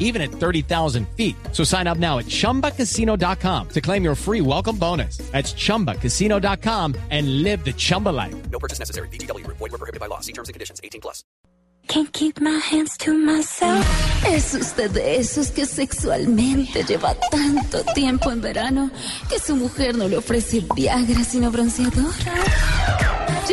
even at 30,000 feet. So sign up now at chumbacasino.com to claim your free welcome bonus. That's chumbacasino.com and live the Chumba life. No purchase necessary. BGW. Void were prohibited by law. See terms and conditions. 18 plus. Can't keep my hands to myself. Es usted de esos que sexualmente lleva tanto tiempo en verano que su mujer no le ofrece Viagra sino bronceador.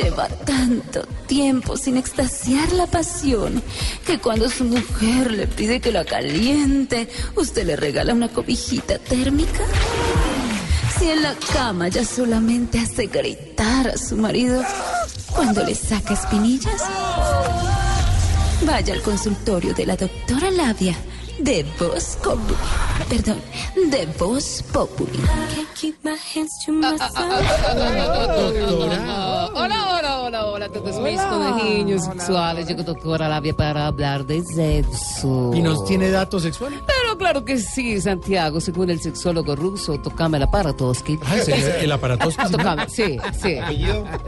Lleva tanto tiempo sin extasiar la pasión que cuando su mujer le pide que la caliente, usted le regala una cobijita térmica. Si en la cama ya solamente hace gritar a su marido cuando le saca espinillas. Vaya al consultorio de la doctora Labia de Voz Populi. Perdón, de Voz Populi. Hola, hola, hola, hola todos mis conejillos sexuales. Llegó doctora Labia para hablar de sexo. ¿Y nos tiene datos sexuales? Claro que sí, Santiago, según el sexólogo ruso, tocame el aparatoski. Ah. ¿El aparatoski? Ah, tocame, sí, sí.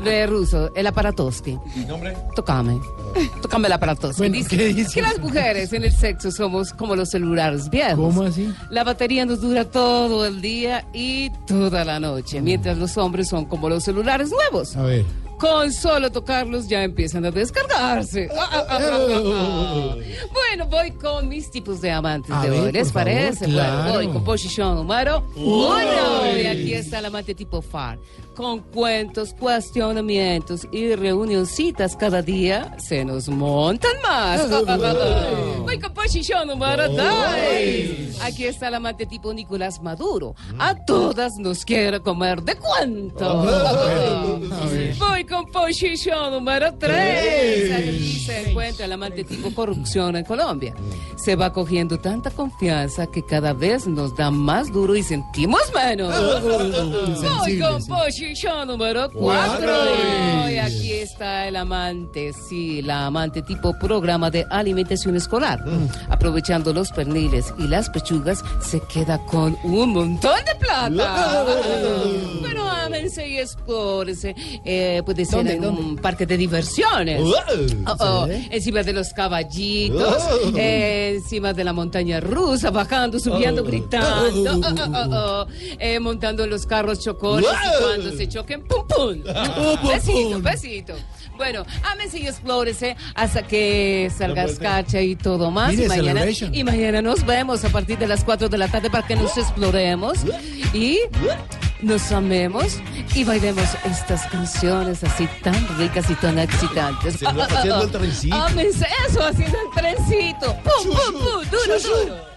De ruso, el aparatoski. ¿Y nombre? Tocame. Tocame el aparatoski. Bueno, dice, ¿qué dice? que las mujeres en el sexo somos como los celulares viejos. ¿Cómo así? La batería nos dura todo el día y toda la noche, mientras los hombres son como los celulares nuevos. A ver. Con solo tocarlos ya empiezan a descargarse. Ah, ah, ah, ah, ah. Bueno, voy con mis tipos de amantes A de ver, hoy. ¿Les favor, parece? claro. Bueno, voy con posición número uno. Y aquí está el amante tipo FAR. Con cuentos, cuestionamientos y reunioncitas cada día se nos montan más. Voy con posición número dos. Aquí está el amante tipo Nicolás Maduro. A todas nos quiere comer de cuento. Con posición número 3. Aquí se encuentra el amante tipo corrupción en Colombia. Se va cogiendo tanta confianza que cada vez nos da más duro y sentimos menos. Voy con posición número 4. Y aquí está el amante, sí, la amante tipo programa de alimentación escolar. Aprovechando los perniles y las pechugas, se queda con un montón de plata. Pero ámense y explórense. Eh, puede ser ¿Dónde, en dónde? un parque de diversiones. Oh, oh, Encima de los caballitos, eh, encima de la montaña rusa, bajando, subiendo, gritando, oh, oh, oh, oh, eh, montando en los carros chocones y cuando se choquen, pum, pum. Besito, besito. Bueno, ámense y explórese hasta que salga escarcha y todo más. Mire, y, mañana, y mañana nos vemos a partir de las 4 de la tarde para que nos exploremos y nos amemos y bailemos estas canciones así tan ricas y tan excitantes. Haciendo- haciendo el trencito. Ámense eso, haciendo el trencito. Pum, pum, pum, duro, duro.